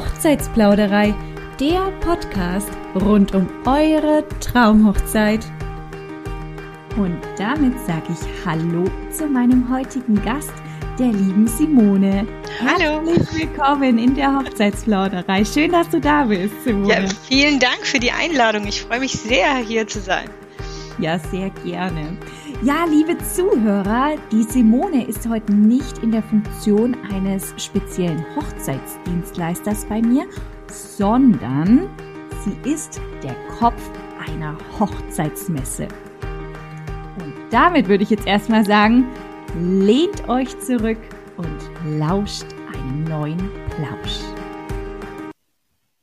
Hochzeitsplauderei, der Podcast rund um eure Traumhochzeit. Und damit sage ich Hallo zu meinem heutigen Gast, der lieben Simone. Hallo. Herzlich willkommen in der Hochzeitsplauderei. Schön, dass du da bist, Simone. Ja, vielen Dank für die Einladung. Ich freue mich sehr, hier zu sein. Ja, sehr gerne. Ja, liebe Zuhörer, die Simone ist heute nicht in der Funktion eines speziellen Hochzeitsdienstleisters bei mir, sondern sie ist der Kopf einer Hochzeitsmesse. Und damit würde ich jetzt erstmal sagen, lehnt euch zurück und lauscht einen neuen Plausch.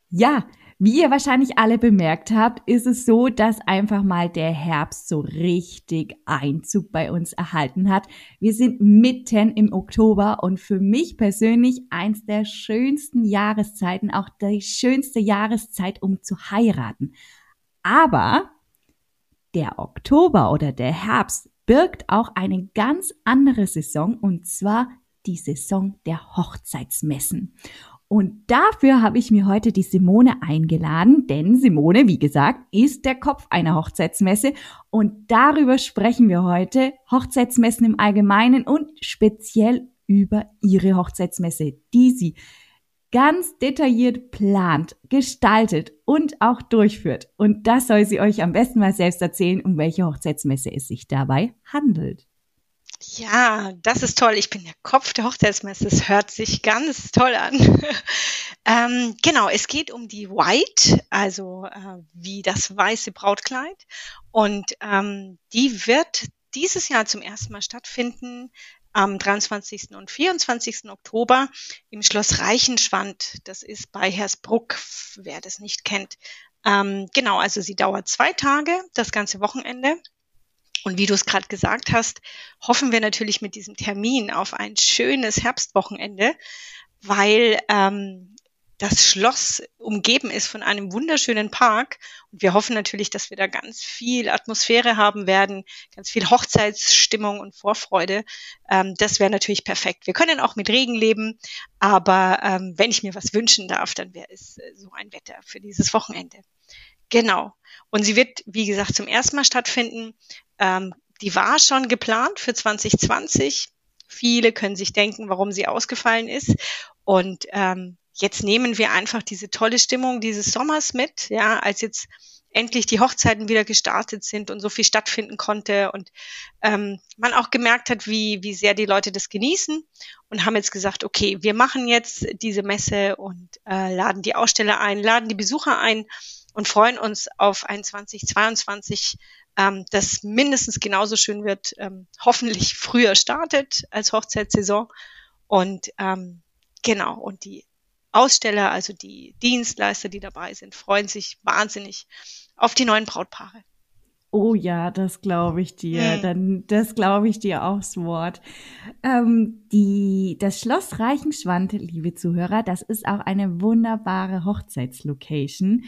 Ja, wie ihr wahrscheinlich alle bemerkt habt, ist es so, dass einfach mal der Herbst so richtig Einzug bei uns erhalten hat. Wir sind mitten im Oktober und für mich persönlich eins der schönsten Jahreszeiten, auch die schönste Jahreszeit, um zu heiraten. Aber der Oktober oder der Herbst birgt auch eine ganz andere Saison und zwar die Saison der Hochzeitsmessen. Und dafür habe ich mir heute die Simone eingeladen, denn Simone, wie gesagt, ist der Kopf einer Hochzeitsmesse und darüber sprechen wir heute, Hochzeitsmessen im Allgemeinen und speziell über ihre Hochzeitsmesse, die sie ganz detailliert plant, gestaltet und auch durchführt. Und das soll sie euch am besten mal selbst erzählen, um welche Hochzeitsmesse es sich dabei handelt. Ja, das ist toll. Ich bin der Kopf der Hochzeitsmesse. Das hört sich ganz toll an. ähm, genau, es geht um die White, also äh, wie das weiße Brautkleid. Und ähm, die wird dieses Jahr zum ersten Mal stattfinden am 23. und 24. Oktober im Schloss Reichenschwand. Das ist bei Hersbruck, wer das nicht kennt. Ähm, genau, also sie dauert zwei Tage, das ganze Wochenende. Und wie du es gerade gesagt hast, hoffen wir natürlich mit diesem Termin auf ein schönes Herbstwochenende, weil ähm, das Schloss umgeben ist von einem wunderschönen Park. Und wir hoffen natürlich, dass wir da ganz viel Atmosphäre haben werden, ganz viel Hochzeitsstimmung und Vorfreude. Ähm, das wäre natürlich perfekt. Wir können auch mit Regen leben, aber ähm, wenn ich mir was wünschen darf, dann wäre es äh, so ein Wetter für dieses Wochenende. Genau. Und sie wird, wie gesagt, zum ersten Mal stattfinden. Ähm, die war schon geplant für 2020. Viele können sich denken, warum sie ausgefallen ist. Und ähm, jetzt nehmen wir einfach diese tolle Stimmung dieses Sommers mit, ja, als jetzt endlich die Hochzeiten wieder gestartet sind und so viel stattfinden konnte und ähm, man auch gemerkt hat, wie, wie sehr die Leute das genießen und haben jetzt gesagt, okay, wir machen jetzt diese Messe und äh, laden die Aussteller ein, laden die Besucher ein und freuen uns auf ein 2022, ähm, das mindestens genauso schön wird, ähm, hoffentlich früher startet als Hochzeitssaison. Und ähm, genau, und die Aussteller, also die Dienstleister, die dabei sind, freuen sich wahnsinnig auf die neuen Brautpaare. Oh ja, das glaube ich dir. Hm. Dann, das glaube ich dir aufs Wort. Ähm, die, das Schloss Reichenschwand, liebe Zuhörer, das ist auch eine wunderbare Hochzeitslocation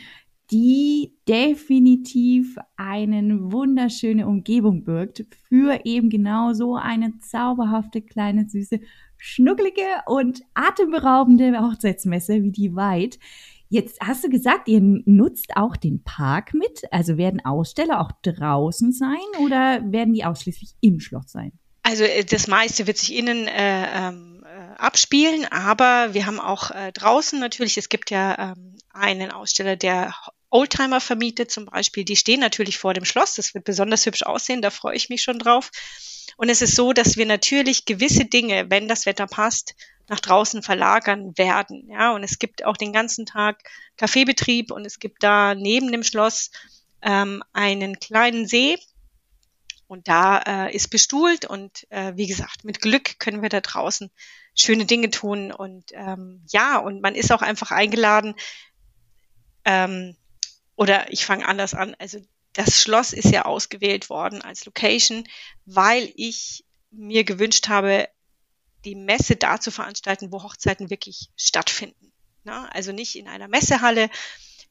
die definitiv eine wunderschöne Umgebung birgt für eben genau so eine zauberhafte, kleine, süße, schnuckelige und atemberaubende Hochzeitsmesse wie die White. Jetzt hast du gesagt, ihr nutzt auch den Park mit. Also werden Aussteller auch draußen sein oder werden die ausschließlich im Schloss sein? Also äh, das meiste wird sich innen äh, ähm, äh, abspielen, aber wir haben auch äh, draußen natürlich, es gibt ja ähm, einen Aussteller, der Oldtimer vermietet zum Beispiel, die stehen natürlich vor dem Schloss. Das wird besonders hübsch aussehen, da freue ich mich schon drauf. Und es ist so, dass wir natürlich gewisse Dinge, wenn das Wetter passt, nach draußen verlagern werden. Ja, und es gibt auch den ganzen Tag Kaffeebetrieb und es gibt da neben dem Schloss ähm, einen kleinen See. Und da äh, ist bestuhlt und äh, wie gesagt, mit Glück können wir da draußen schöne Dinge tun. Und ähm, ja, und man ist auch einfach eingeladen, ähm, oder ich fange anders an. Also das Schloss ist ja ausgewählt worden als Location, weil ich mir gewünscht habe, die Messe da zu veranstalten, wo Hochzeiten wirklich stattfinden. Ne? Also nicht in einer Messehalle.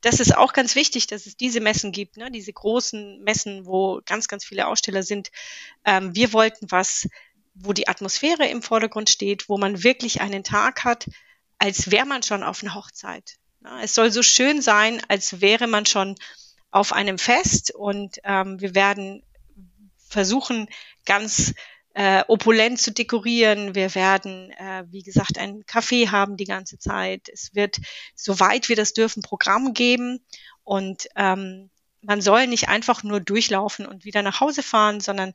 Das ist auch ganz wichtig, dass es diese Messen gibt, ne? diese großen Messen, wo ganz, ganz viele Aussteller sind. Ähm, wir wollten was, wo die Atmosphäre im Vordergrund steht, wo man wirklich einen Tag hat, als wäre man schon auf einer Hochzeit. Es soll so schön sein, als wäre man schon auf einem Fest und ähm, wir werden versuchen, ganz äh, opulent zu dekorieren. Wir werden, äh, wie gesagt, ein Café haben die ganze Zeit. Es wird, soweit wir das dürfen, Programm geben und ähm, man soll nicht einfach nur durchlaufen und wieder nach Hause fahren, sondern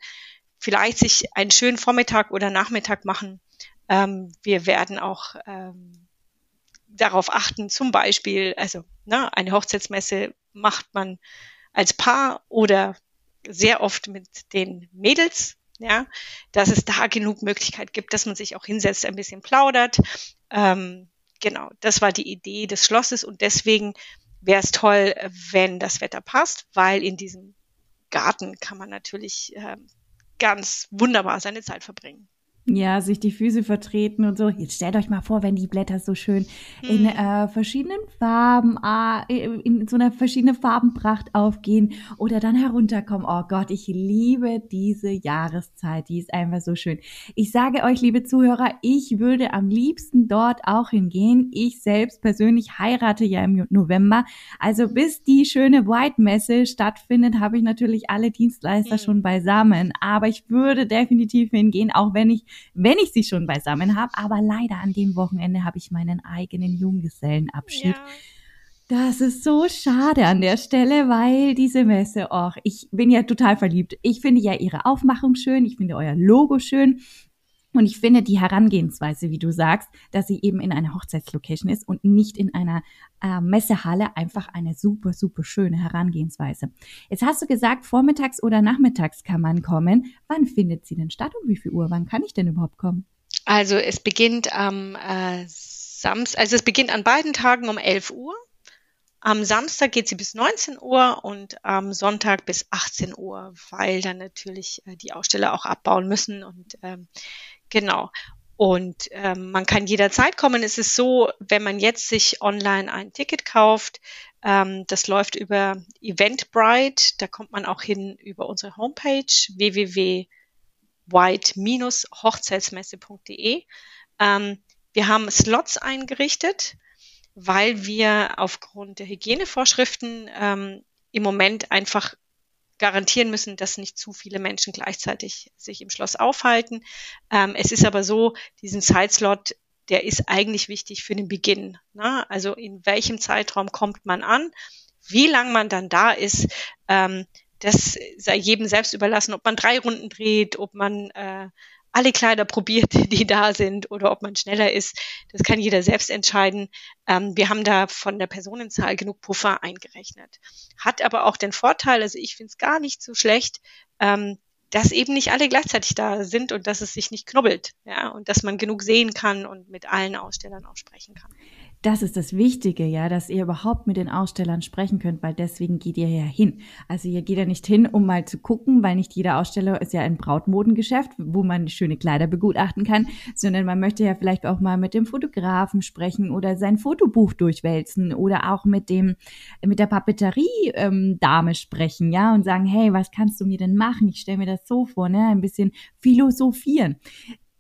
vielleicht sich einen schönen Vormittag oder Nachmittag machen. Ähm, wir werden auch ähm, darauf achten, zum Beispiel, also ne, eine Hochzeitsmesse macht man als Paar oder sehr oft mit den Mädels, ja, dass es da genug Möglichkeit gibt, dass man sich auch hinsetzt, ein bisschen plaudert. Ähm, genau, das war die Idee des Schlosses und deswegen wäre es toll, wenn das Wetter passt, weil in diesem Garten kann man natürlich äh, ganz wunderbar seine Zeit verbringen. Ja, sich die Füße vertreten und so. Jetzt stellt euch mal vor, wenn die Blätter so schön in mhm. äh, verschiedenen Farben, äh, in so einer verschiedenen Farbenpracht aufgehen oder dann herunterkommen. Oh Gott, ich liebe diese Jahreszeit. Die ist einfach so schön. Ich sage euch, liebe Zuhörer, ich würde am liebsten dort auch hingehen. Ich selbst persönlich heirate ja im November. Also bis die schöne White Messe stattfindet, habe ich natürlich alle Dienstleister mhm. schon beisammen. Aber ich würde definitiv hingehen, auch wenn ich wenn ich sie schon beisammen habe. Aber leider an dem Wochenende habe ich meinen eigenen Junggesellenabschied. Ja. Das ist so schade an der Stelle, weil diese Messe, och, ich bin ja total verliebt. Ich finde ja ihre Aufmachung schön, ich finde euer Logo schön. Und ich finde die Herangehensweise, wie du sagst, dass sie eben in einer Hochzeitslocation ist und nicht in einer äh, Messehalle, einfach eine super, super schöne Herangehensweise. Jetzt hast du gesagt, vormittags oder nachmittags kann man kommen. Wann findet sie denn statt? Um wie viel Uhr? Wann kann ich denn überhaupt kommen? Also es beginnt am äh, Samstag, also es beginnt an beiden Tagen um 11 Uhr. Am Samstag geht sie bis 19 Uhr und am Sonntag bis 18 Uhr, weil dann natürlich äh, die Aussteller auch abbauen müssen und ähm, Genau. Und ähm, man kann jederzeit kommen. Es ist so, wenn man jetzt sich online ein Ticket kauft, ähm, das läuft über Eventbrite, da kommt man auch hin über unsere Homepage www.white-hochzeitsmesse.de. Ähm, wir haben Slots eingerichtet, weil wir aufgrund der Hygienevorschriften ähm, im Moment einfach garantieren müssen, dass nicht zu viele Menschen gleichzeitig sich im Schloss aufhalten. Ähm, es ist aber so, diesen Zeitslot, der ist eigentlich wichtig für den Beginn. Ne? Also in welchem Zeitraum kommt man an? Wie lang man dann da ist, ähm, das sei jedem selbst überlassen, ob man drei Runden dreht, ob man äh, alle Kleider probiert, die da sind oder ob man schneller ist. Das kann jeder selbst entscheiden. Ähm, wir haben da von der Personenzahl genug Puffer eingerechnet. Hat aber auch den Vorteil, also ich finde es gar nicht so schlecht, ähm, dass eben nicht alle gleichzeitig da sind und dass es sich nicht knubbelt, ja, und dass man genug sehen kann und mit allen Ausstellern auch sprechen kann das ist das Wichtige, ja, dass ihr überhaupt mit den Ausstellern sprechen könnt, weil deswegen geht ihr ja hin. Also ihr geht ja nicht hin, um mal zu gucken, weil nicht jeder Aussteller ist ja ein Brautmodengeschäft, wo man schöne Kleider begutachten kann, sondern man möchte ja vielleicht auch mal mit dem Fotografen sprechen oder sein Fotobuch durchwälzen oder auch mit dem, mit der Papeterie-Dame ähm, sprechen, ja, und sagen, hey, was kannst du mir denn machen? Ich stelle mir das so vor, ne, ein bisschen philosophieren.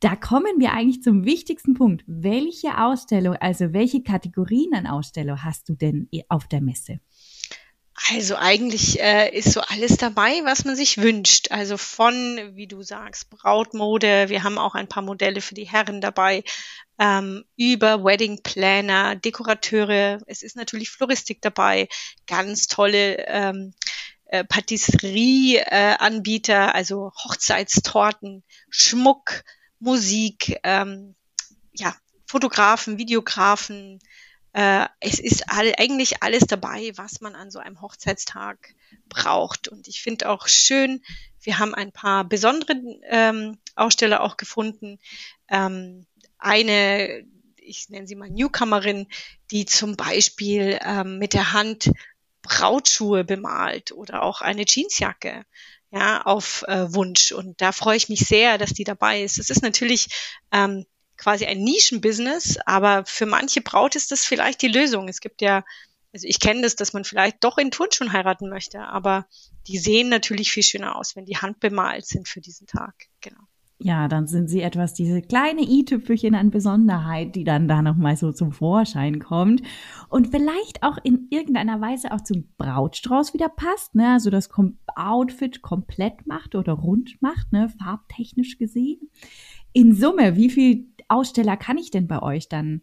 Da kommen wir eigentlich zum wichtigsten Punkt. Welche Ausstellung, also welche Kategorien an Ausstellung hast du denn auf der Messe? Also eigentlich äh, ist so alles dabei, was man sich wünscht. Also von, wie du sagst, Brautmode, wir haben auch ein paar Modelle für die Herren dabei, ähm, über Wedding Planner, Dekorateure, es ist natürlich Floristik dabei, ganz tolle ähm, äh, Patisserie-Anbieter, also Hochzeitstorten, Schmuck, Musik, ähm, ja, Fotografen, Videografen. Äh, es ist all, eigentlich alles dabei, was man an so einem Hochzeitstag braucht. Und ich finde auch schön, wir haben ein paar besondere ähm, Aussteller auch gefunden. Ähm, eine, ich nenne sie mal Newcomerin, die zum Beispiel ähm, mit der Hand Brautschuhe bemalt oder auch eine Jeansjacke ja, auf äh, Wunsch. Und da freue ich mich sehr, dass die dabei ist. Es ist natürlich ähm, quasi ein Nischenbusiness, aber für manche Braut ist das vielleicht die Lösung. Es gibt ja, also ich kenne das, dass man vielleicht doch in Turnschuhen heiraten möchte, aber die sehen natürlich viel schöner aus, wenn die handbemalt sind für diesen Tag. Genau. Ja, dann sind sie etwas diese kleine i-Tüpfelchen an Besonderheit, die dann da nochmal so zum Vorschein kommt und vielleicht auch in irgendeiner Weise auch zum Brautstrauß wieder passt, ne, also das Outfit komplett macht oder rund macht, ne, farbtechnisch gesehen. In Summe, wie viel Aussteller kann ich denn bei euch dann,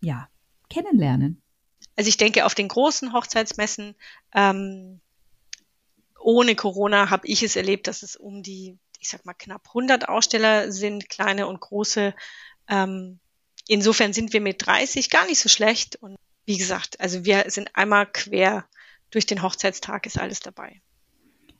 ja, kennenlernen? Also ich denke, auf den großen Hochzeitsmessen ähm, ohne Corona habe ich es erlebt, dass es um die ich sag mal, knapp 100 Aussteller sind, kleine und große. Ähm, insofern sind wir mit 30 gar nicht so schlecht. Und wie gesagt, also wir sind einmal quer durch den Hochzeitstag ist alles dabei.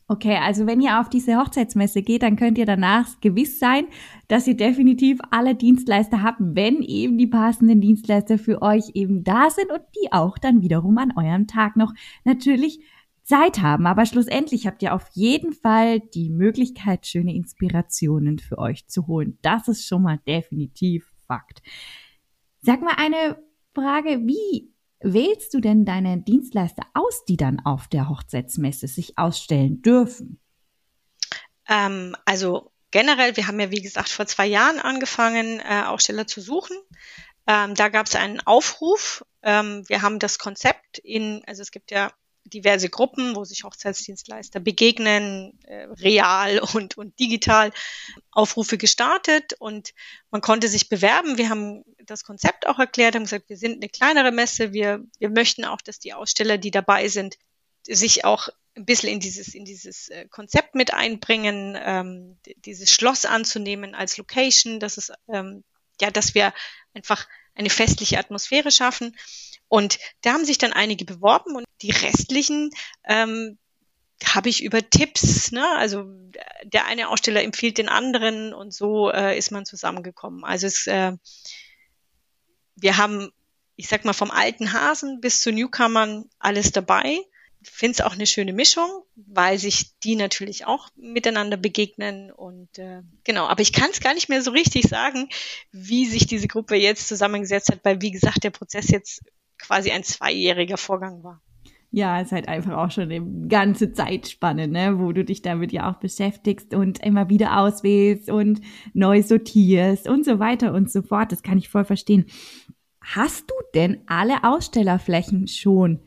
Okay, also wenn ihr auf diese Hochzeitsmesse geht, dann könnt ihr danach gewiss sein, dass ihr definitiv alle Dienstleister habt, wenn eben die passenden Dienstleister für euch eben da sind und die auch dann wiederum an eurem Tag noch natürlich Zeit haben. Aber schlussendlich habt ihr auf jeden Fall die Möglichkeit, schöne Inspirationen für euch zu holen. Das ist schon mal definitiv Fakt. Sag mal eine Frage, wie wählst du denn deine Dienstleister aus, die dann auf der Hochzeitsmesse sich ausstellen dürfen? Ähm, also generell, wir haben ja wie gesagt vor zwei Jahren angefangen, äh, Aussteller zu suchen. Ähm, da gab es einen Aufruf. Ähm, wir haben das Konzept in, also es gibt ja diverse Gruppen, wo sich Hochzeitsdienstleister begegnen, äh, real und, und digital Aufrufe gestartet und man konnte sich bewerben. Wir haben das Konzept auch erklärt, haben gesagt, wir sind eine kleinere Messe, wir, wir möchten auch, dass die Aussteller, die dabei sind, sich auch ein bisschen in dieses, in dieses äh, Konzept mit einbringen, ähm, dieses Schloss anzunehmen als Location, dass es, ähm, ja, dass wir einfach eine festliche Atmosphäre schaffen. Und da haben sich dann einige beworben und die restlichen ähm, habe ich über Tipps, ne? also der eine Aussteller empfiehlt den anderen und so äh, ist man zusammengekommen. Also es, äh, wir haben, ich sag mal, vom alten Hasen bis zu Newcomern alles dabei. Ich finde es auch eine schöne Mischung, weil sich die natürlich auch miteinander begegnen und äh, genau, aber ich kann es gar nicht mehr so richtig sagen, wie sich diese Gruppe jetzt zusammengesetzt hat, weil wie gesagt, der Prozess jetzt quasi ein zweijähriger Vorgang war. Ja, ist halt einfach auch schon eine ganze Zeitspanne, ne, wo du dich damit ja auch beschäftigst und immer wieder auswählst und neu sortierst und so weiter und so fort. Das kann ich voll verstehen. Hast du denn alle Ausstellerflächen schon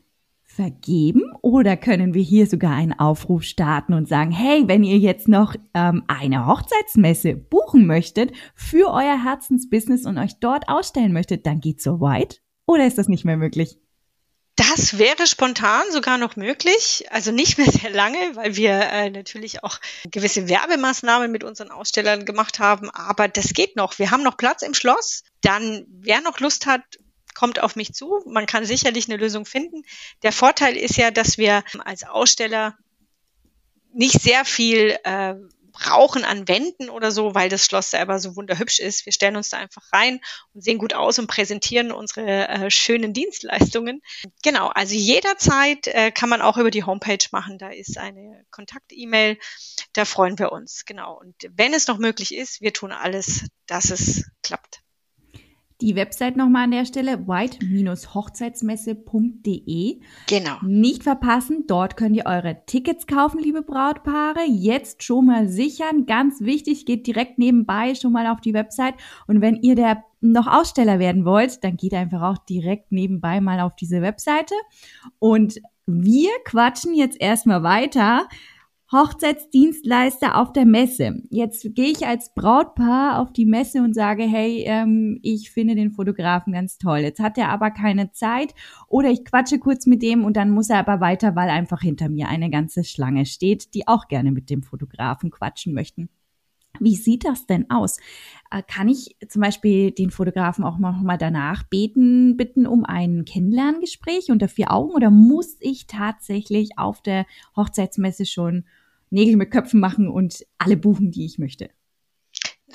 vergeben oder können wir hier sogar einen Aufruf starten und sagen, hey, wenn ihr jetzt noch ähm, eine Hochzeitsmesse buchen möchtet für euer Herzensbusiness und euch dort ausstellen möchtet, dann geht so weit? Oder ist das nicht mehr möglich? Das wäre spontan sogar noch möglich, also nicht mehr sehr lange, weil wir äh, natürlich auch gewisse Werbemaßnahmen mit unseren Ausstellern gemacht haben, aber das geht noch. Wir haben noch Platz im Schloss. Dann, wer noch Lust hat, kommt auf mich zu. Man kann sicherlich eine Lösung finden. Der Vorteil ist ja, dass wir als Aussteller nicht sehr viel äh, brauchen an Wänden oder so, weil das Schloss selber so wunderhübsch ist. Wir stellen uns da einfach rein und sehen gut aus und präsentieren unsere äh, schönen Dienstleistungen. Genau, also jederzeit äh, kann man auch über die Homepage machen. Da ist eine Kontakt-E-Mail. Da freuen wir uns. Genau. Und wenn es noch möglich ist, wir tun alles, dass es klappt. Die Website nochmal an der Stelle, white-hochzeitsmesse.de. Genau. Nicht verpassen, dort könnt ihr eure Tickets kaufen, liebe Brautpaare. Jetzt schon mal sichern. Ganz wichtig, geht direkt nebenbei schon mal auf die Website. Und wenn ihr der noch Aussteller werden wollt, dann geht einfach auch direkt nebenbei mal auf diese Webseite. Und wir quatschen jetzt erstmal weiter Hochzeitsdienstleister auf der Messe. Jetzt gehe ich als Brautpaar auf die Messe und sage, hey, ähm, ich finde den Fotografen ganz toll. Jetzt hat er aber keine Zeit oder ich quatsche kurz mit dem und dann muss er aber weiter, weil einfach hinter mir eine ganze Schlange steht, die auch gerne mit dem Fotografen quatschen möchten. Wie sieht das denn aus? Äh, kann ich zum Beispiel den Fotografen auch mal danach beten, bitten um ein Kennenlerngespräch unter vier Augen oder muss ich tatsächlich auf der Hochzeitsmesse schon Nägel mit Köpfen machen und alle buchen, die ich möchte.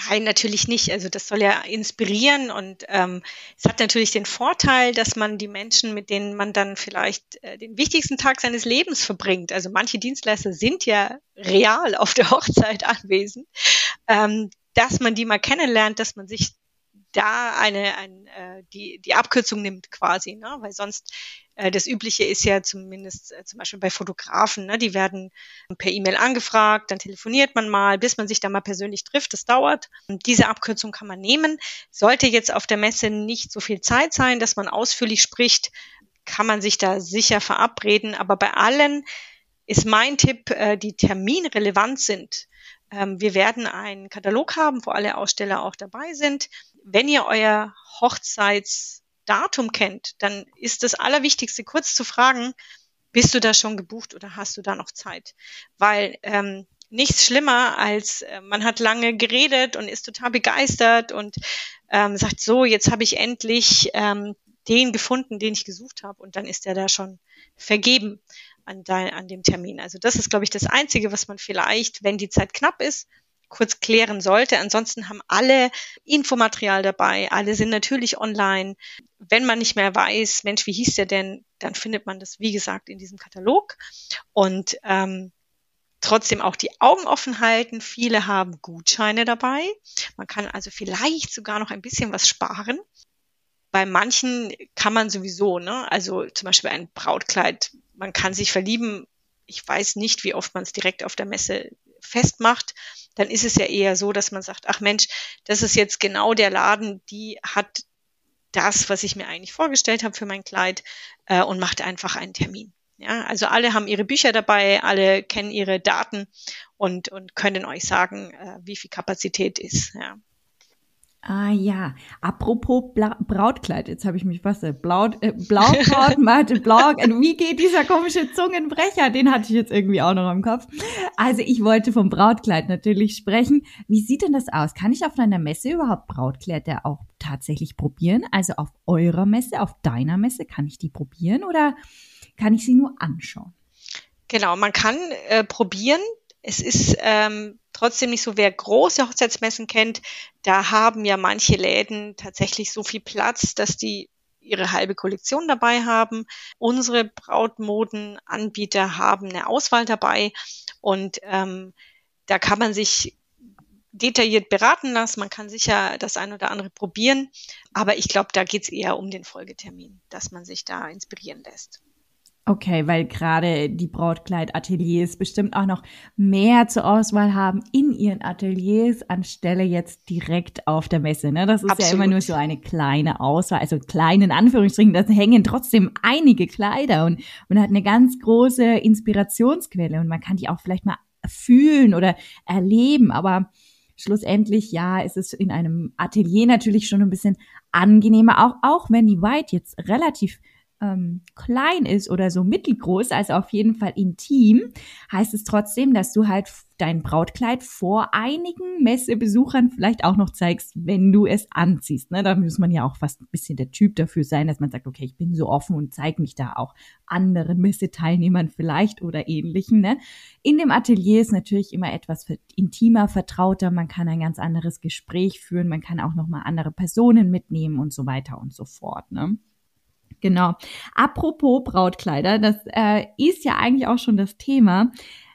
Nein, natürlich nicht. Also das soll ja inspirieren und ähm, es hat natürlich den Vorteil, dass man die Menschen, mit denen man dann vielleicht äh, den wichtigsten Tag seines Lebens verbringt, also manche Dienstleister sind ja real auf der Hochzeit anwesend, ähm, dass man die mal kennenlernt, dass man sich da eine, ein, äh, die, die Abkürzung nimmt quasi, ne? weil sonst das Übliche ist ja zumindest äh, zum Beispiel bei Fotografen, ne, die werden per E-Mail angefragt, dann telefoniert man mal, bis man sich da mal persönlich trifft. Das dauert. Und diese Abkürzung kann man nehmen. Sollte jetzt auf der Messe nicht so viel Zeit sein, dass man ausführlich spricht, kann man sich da sicher verabreden. Aber bei allen ist mein Tipp, äh, die terminrelevant sind. Ähm, wir werden einen Katalog haben, wo alle Aussteller auch dabei sind. Wenn ihr euer Hochzeitsdatum kennt, dann ist das Allerwichtigste, kurz zu fragen, bist du da schon gebucht oder hast du da noch Zeit? Weil ähm, nichts schlimmer als äh, man hat lange geredet und ist total begeistert und ähm, sagt so, jetzt habe ich endlich ähm, den gefunden, den ich gesucht habe und dann ist er da schon vergeben an, de, an dem Termin. Also das ist, glaube ich, das Einzige, was man vielleicht, wenn die Zeit knapp ist, kurz klären sollte. Ansonsten haben alle Infomaterial dabei, alle sind natürlich online. Wenn man nicht mehr weiß, Mensch, wie hieß der denn, dann findet man das, wie gesagt, in diesem Katalog. Und ähm, trotzdem auch die Augen offen halten. Viele haben Gutscheine dabei. Man kann also vielleicht sogar noch ein bisschen was sparen. Bei manchen kann man sowieso, ne? Also zum Beispiel ein Brautkleid, man kann sich verlieben. Ich weiß nicht, wie oft man es direkt auf der Messe festmacht. Dann ist es ja eher so, dass man sagt, ach Mensch, das ist jetzt genau der Laden, die hat das, was ich mir eigentlich vorgestellt habe für mein Kleid äh, und macht einfach einen Termin. Ja, also alle haben ihre Bücher dabei, alle kennen ihre Daten und, und können euch sagen, äh, wie viel Kapazität ist. Ja. Ah ja, apropos Bla Brautkleid, jetzt habe ich mich was, äh, Blau, äh, Blaukraut, Matte, Blau, äh, wie geht dieser komische Zungenbrecher? Den hatte ich jetzt irgendwie auch noch im Kopf. Also ich wollte vom Brautkleid natürlich sprechen. Wie sieht denn das aus? Kann ich auf einer Messe überhaupt Brautkleider auch tatsächlich probieren? Also auf eurer Messe, auf deiner Messe, kann ich die probieren oder kann ich sie nur anschauen? Genau, man kann äh, probieren. Es ist ähm, trotzdem nicht so, wer große Hochzeitsmessen kennt, da haben ja manche Läden tatsächlich so viel Platz, dass die ihre halbe Kollektion dabei haben. Unsere Brautmodenanbieter haben eine Auswahl dabei und ähm, da kann man sich detailliert beraten lassen. Man kann sicher das ein oder andere probieren, aber ich glaube, da geht es eher um den Folgetermin, dass man sich da inspirieren lässt. Okay, weil gerade die Brautkleidateliers bestimmt auch noch mehr zur Auswahl haben in ihren Ateliers anstelle jetzt direkt auf der Messe. Ne? Das ist Absolut. ja immer nur so eine kleine Auswahl, also kleinen Anführungsstrichen, da hängen trotzdem einige Kleider und man hat eine ganz große Inspirationsquelle und man kann die auch vielleicht mal fühlen oder erleben, aber schlussendlich, ja, ist es in einem Atelier natürlich schon ein bisschen angenehmer, auch, auch wenn die White jetzt relativ ähm, klein ist oder so mittelgroß, also auf jeden Fall intim, heißt es trotzdem, dass du halt dein Brautkleid vor einigen Messebesuchern vielleicht auch noch zeigst, wenn du es anziehst. Ne? Da muss man ja auch fast ein bisschen der Typ dafür sein, dass man sagt, okay, ich bin so offen und zeige mich da auch anderen Messeteilnehmern vielleicht oder ähnlichen. Ne? In dem Atelier ist natürlich immer etwas intimer, vertrauter. Man kann ein ganz anderes Gespräch führen. Man kann auch noch mal andere Personen mitnehmen und so weiter und so fort. Ne? Genau. Apropos Brautkleider, das äh, ist ja eigentlich auch schon das Thema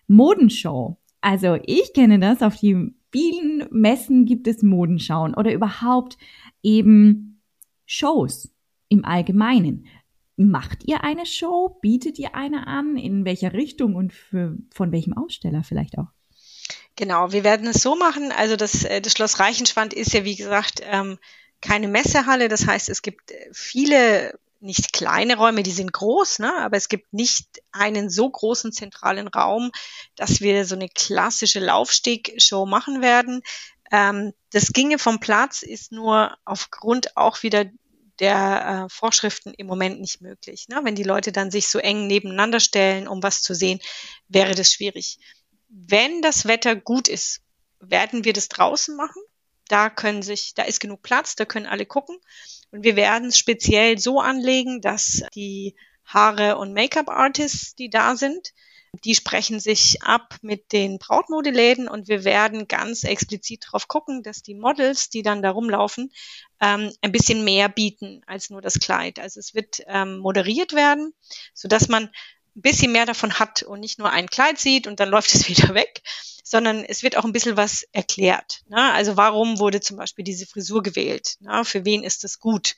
Modenshow. Also ich kenne das, auf die vielen Messen gibt es Modenschauen oder überhaupt eben Shows im Allgemeinen. Macht ihr eine Show? Bietet ihr eine an? In welcher Richtung und für, von welchem Aussteller vielleicht auch? Genau, wir werden es so machen. Also das, äh, das Schloss Reichenschwand ist ja, wie gesagt, ähm, keine Messehalle. Das heißt, es gibt äh, viele nicht kleine Räume, die sind groß, ne? aber es gibt nicht einen so großen zentralen Raum, dass wir so eine klassische Laufstegshow machen werden. Ähm, das ginge vom Platz, ist nur aufgrund auch wieder der äh, Vorschriften im Moment nicht möglich. Ne? Wenn die Leute dann sich so eng nebeneinander stellen, um was zu sehen, wäre das schwierig. Wenn das Wetter gut ist, werden wir das draußen machen. Da können sich, da ist genug Platz, da können alle gucken. Und wir werden es speziell so anlegen, dass die Haare- und Make-up-Artists, die da sind, die sprechen sich ab mit den Brautmodeläden und wir werden ganz explizit darauf gucken, dass die Models, die dann da rumlaufen, ähm, ein bisschen mehr bieten als nur das Kleid. Also es wird ähm, moderiert werden, so dass man ein bisschen mehr davon hat und nicht nur ein Kleid sieht und dann läuft es wieder weg, sondern es wird auch ein bisschen was erklärt. Ne? Also warum wurde zum Beispiel diese Frisur gewählt? Ne? Für wen ist das gut?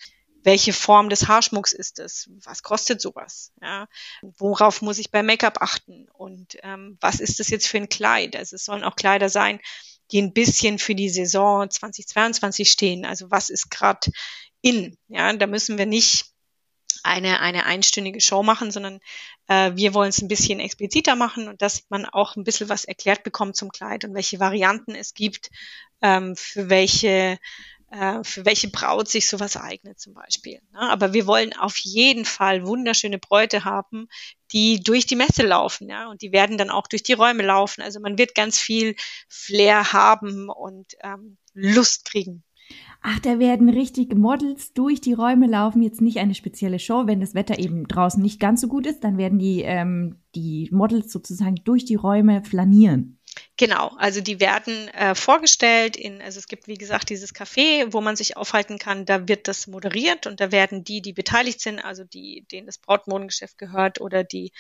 welche Form des Haarschmucks ist es, was kostet sowas, ja, worauf muss ich beim Make-up achten und ähm, was ist das jetzt für ein Kleid? Also es sollen auch Kleider sein, die ein bisschen für die Saison 2022 stehen. Also was ist gerade in? Ja, da müssen wir nicht eine, eine einstündige Show machen, sondern äh, wir wollen es ein bisschen expliziter machen und dass man auch ein bisschen was erklärt bekommt zum Kleid und welche Varianten es gibt, ähm, für welche äh, für welche Braut sich sowas eignet zum Beispiel. Ne? Aber wir wollen auf jeden Fall wunderschöne Bräute haben, die durch die Messe laufen, ja, und die werden dann auch durch die Räume laufen. Also man wird ganz viel Flair haben und ähm, Lust kriegen. Ach, da werden richtig Models durch die Räume laufen, jetzt nicht eine spezielle Show. Wenn das Wetter eben draußen nicht ganz so gut ist, dann werden die, ähm, die Models sozusagen durch die Räume flanieren. Genau, also die werden äh, vorgestellt in, also es gibt wie gesagt dieses Café, wo man sich aufhalten kann, da wird das moderiert und da werden die, die beteiligt sind, also die, denen das Brautmodengeschäft gehört oder die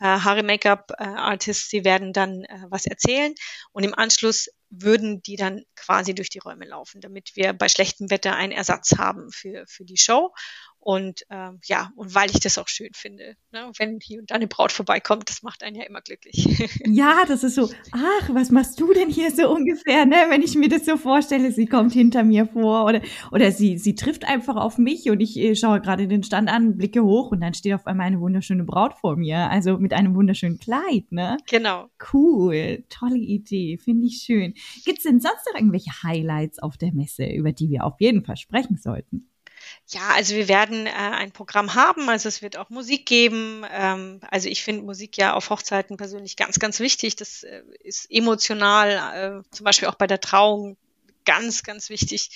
äh, Haare Make-up äh, Artists, die werden dann äh, was erzählen und im Anschluss würden die dann quasi durch die Räume laufen, damit wir bei schlechtem Wetter einen Ersatz haben für, für die Show. Und ähm, ja, und weil ich das auch schön finde, ne? wenn hier und da eine Braut vorbeikommt, das macht einen ja immer glücklich. Ja, das ist so, ach, was machst du denn hier so ungefähr, ne? Wenn ich mir das so vorstelle, sie kommt hinter mir vor oder, oder sie, sie trifft einfach auf mich und ich äh, schaue gerade den Stand an, blicke hoch und dann steht auf einmal eine wunderschöne Braut vor mir, also mit einem wunderschönen Kleid, ne? Genau. Cool, tolle Idee, finde ich schön. Gibt es denn sonst noch irgendwelche Highlights auf der Messe, über die wir auf jeden Fall sprechen sollten? Ja, also wir werden äh, ein Programm haben, also es wird auch Musik geben. Ähm, also ich finde Musik ja auf Hochzeiten persönlich ganz, ganz wichtig. Das äh, ist emotional, äh, zum Beispiel auch bei der Trauung ganz, ganz wichtig.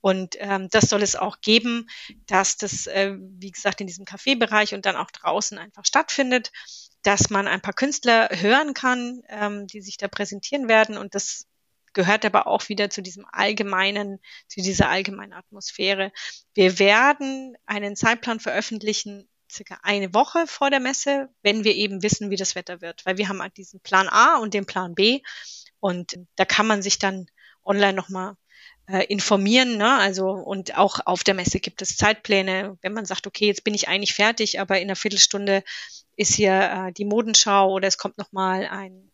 Und ähm, das soll es auch geben, dass das, äh, wie gesagt, in diesem Kaffeebereich und dann auch draußen einfach stattfindet, dass man ein paar Künstler hören kann, ähm, die sich da präsentieren werden. Und das gehört aber auch wieder zu diesem allgemeinen, zu dieser allgemeinen Atmosphäre. Wir werden einen Zeitplan veröffentlichen, circa eine Woche vor der Messe, wenn wir eben wissen, wie das Wetter wird. Weil wir haben halt diesen Plan A und den Plan B. Und da kann man sich dann online nochmal äh, informieren. Ne? Also und auch auf der Messe gibt es Zeitpläne, wenn man sagt, okay, jetzt bin ich eigentlich fertig, aber in einer Viertelstunde ist hier äh, die Modenschau oder es kommt nochmal ein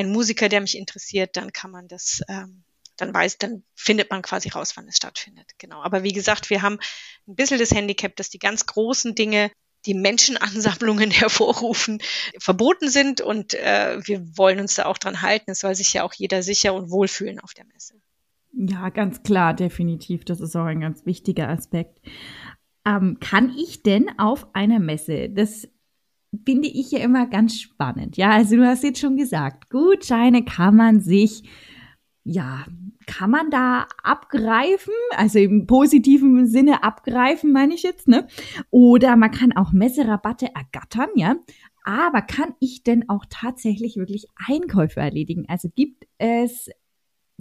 ein Musiker, der mich interessiert, dann kann man das, ähm, dann weiß, dann findet man quasi raus, wann es stattfindet. Genau. Aber wie gesagt, wir haben ein bisschen das Handicap, dass die ganz großen Dinge, die Menschenansammlungen hervorrufen, verboten sind und äh, wir wollen uns da auch dran halten. Es soll sich ja auch jeder sicher und wohlfühlen auf der Messe. Ja, ganz klar, definitiv. Das ist auch ein ganz wichtiger Aspekt. Ähm, kann ich denn auf einer Messe das finde ich ja immer ganz spannend. Ja, also du hast jetzt schon gesagt, Gutscheine kann man sich, ja, kann man da abgreifen, also im positiven Sinne abgreifen, meine ich jetzt, ne? Oder man kann auch Messerabatte ergattern, ja. Aber kann ich denn auch tatsächlich wirklich Einkäufe erledigen? Also gibt es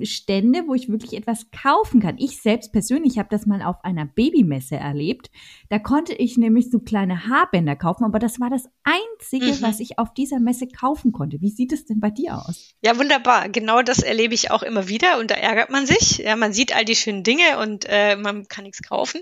Stände, wo ich wirklich etwas kaufen kann. Ich selbst persönlich habe das mal auf einer Babymesse erlebt. Da konnte ich nämlich so kleine Haarbänder kaufen, aber das war das Einzige, mhm. was ich auf dieser Messe kaufen konnte. Wie sieht es denn bei dir aus? Ja, wunderbar. Genau das erlebe ich auch immer wieder und da ärgert man sich. Ja, man sieht all die schönen Dinge und äh, man kann nichts kaufen.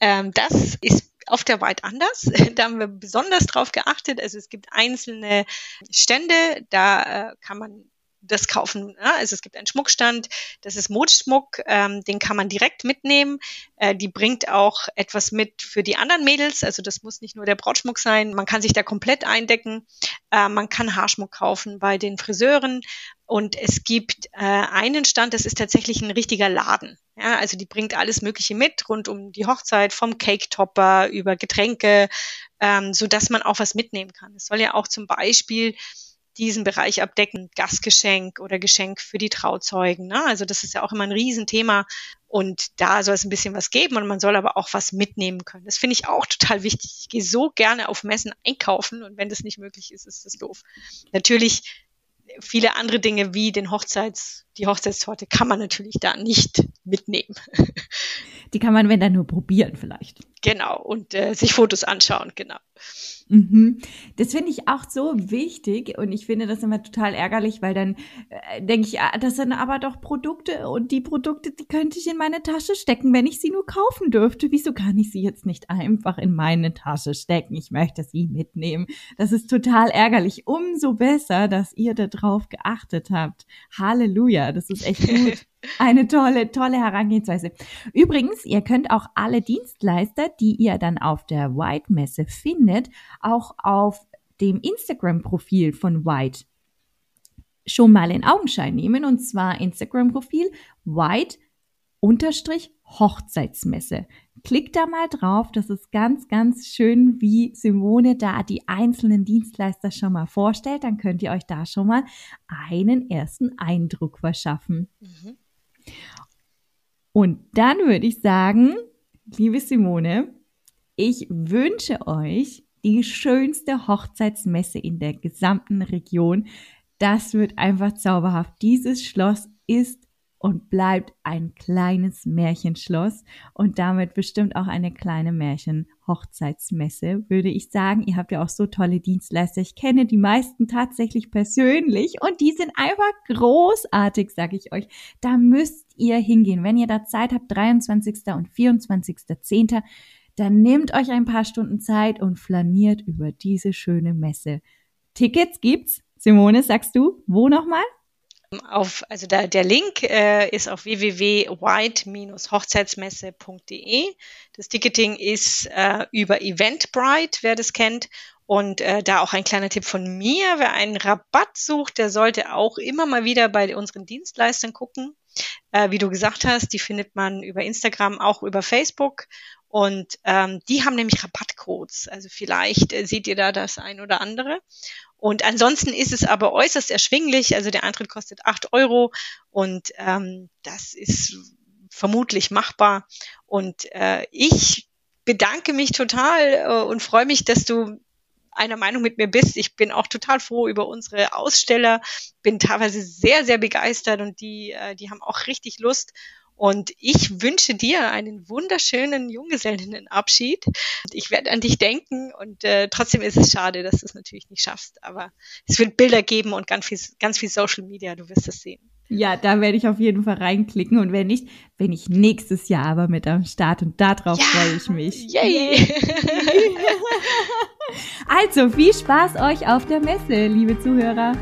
Ähm, das ist auf der White anders. Da haben wir besonders drauf geachtet. Also es gibt einzelne Stände, da äh, kann man das kaufen. Ja? Also es gibt einen Schmuckstand, das ist Modschmuck, ähm, den kann man direkt mitnehmen. Äh, die bringt auch etwas mit für die anderen Mädels. Also das muss nicht nur der Brautschmuck sein. Man kann sich da komplett eindecken. Äh, man kann Haarschmuck kaufen bei den Friseuren. Und es gibt äh, einen Stand, das ist tatsächlich ein richtiger Laden. Ja, also die bringt alles Mögliche mit rund um die Hochzeit, vom Cake-Topper über Getränke, ähm, so man auch was mitnehmen kann. Es soll ja auch zum Beispiel diesen Bereich abdecken, Gastgeschenk oder Geschenk für die Trauzeugen. Ne? Also das ist ja auch immer ein Riesenthema und da soll es ein bisschen was geben und man soll aber auch was mitnehmen können. Das finde ich auch total wichtig. Ich gehe so gerne auf Messen einkaufen und wenn das nicht möglich ist, ist das doof. Natürlich viele andere Dinge wie den Hochzeits, die Hochzeitstorte kann man natürlich da nicht mitnehmen. Die kann man, wenn dann nur probieren vielleicht. Genau, und äh, sich Fotos anschauen, genau. Mhm. Das finde ich auch so wichtig und ich finde das immer total ärgerlich, weil dann äh, denke ich, ah, das sind aber doch Produkte und die Produkte, die könnte ich in meine Tasche stecken, wenn ich sie nur kaufen dürfte. Wieso kann ich sie jetzt nicht einfach in meine Tasche stecken? Ich möchte sie mitnehmen. Das ist total ärgerlich. Umso besser, dass ihr darauf geachtet habt. Halleluja, das ist echt gut. Eine tolle, tolle Herangehensweise. Übrigens, ihr könnt auch alle Dienstleister, die ihr dann auf der White-Messe findet, auch auf dem Instagram-Profil von White schon mal in Augenschein nehmen. Und zwar Instagram-Profil White unterstrich Hochzeitsmesse. Klickt da mal drauf. Das ist ganz, ganz schön, wie Simone da die einzelnen Dienstleister schon mal vorstellt. Dann könnt ihr euch da schon mal einen ersten Eindruck verschaffen. Mhm. Und dann würde ich sagen, liebe Simone, ich wünsche euch die schönste Hochzeitsmesse in der gesamten Region. Das wird einfach zauberhaft. Dieses Schloss ist und bleibt ein kleines Märchenschloss und damit bestimmt auch eine kleine Märchen-Hochzeitsmesse, würde ich sagen. Ihr habt ja auch so tolle Dienstleister. Ich kenne die meisten tatsächlich persönlich und die sind einfach großartig, sag ich euch. Da müsst ihr hingehen. Wenn ihr da Zeit habt, 23. und 24.10., dann nehmt euch ein paar Stunden Zeit und flaniert über diese schöne Messe. Tickets gibt's. Simone, sagst du, wo nochmal? Auf, also da, der Link äh, ist auf www.white-hochzeitsmesse.de. Das Ticketing ist äh, über Eventbrite, wer das kennt. Und äh, da auch ein kleiner Tipp von mir, wer einen Rabatt sucht, der sollte auch immer mal wieder bei unseren Dienstleistern gucken. Äh, wie du gesagt hast, die findet man über Instagram, auch über Facebook. Und ähm, die haben nämlich Rabattcodes. Also vielleicht äh, seht ihr da das ein oder andere. Und ansonsten ist es aber äußerst erschwinglich. Also der Eintritt kostet acht Euro und ähm, das ist vermutlich machbar. Und äh, ich bedanke mich total äh, und freue mich, dass du einer Meinung mit mir bist. Ich bin auch total froh über unsere Aussteller, bin teilweise sehr, sehr begeistert und die, äh, die haben auch richtig Lust. Und ich wünsche dir einen wunderschönen Junggesellenabschied. Ich werde an dich denken und äh, trotzdem ist es schade, dass du es natürlich nicht schaffst. Aber es wird Bilder geben und ganz viel, ganz viel Social Media. Du wirst es sehen. Ja, da werde ich auf jeden Fall reinklicken und wenn nicht, bin ich nächstes Jahr aber mit am Start und darauf ja, freue ich mich. Yay! also viel Spaß euch auf der Messe, liebe Zuhörer.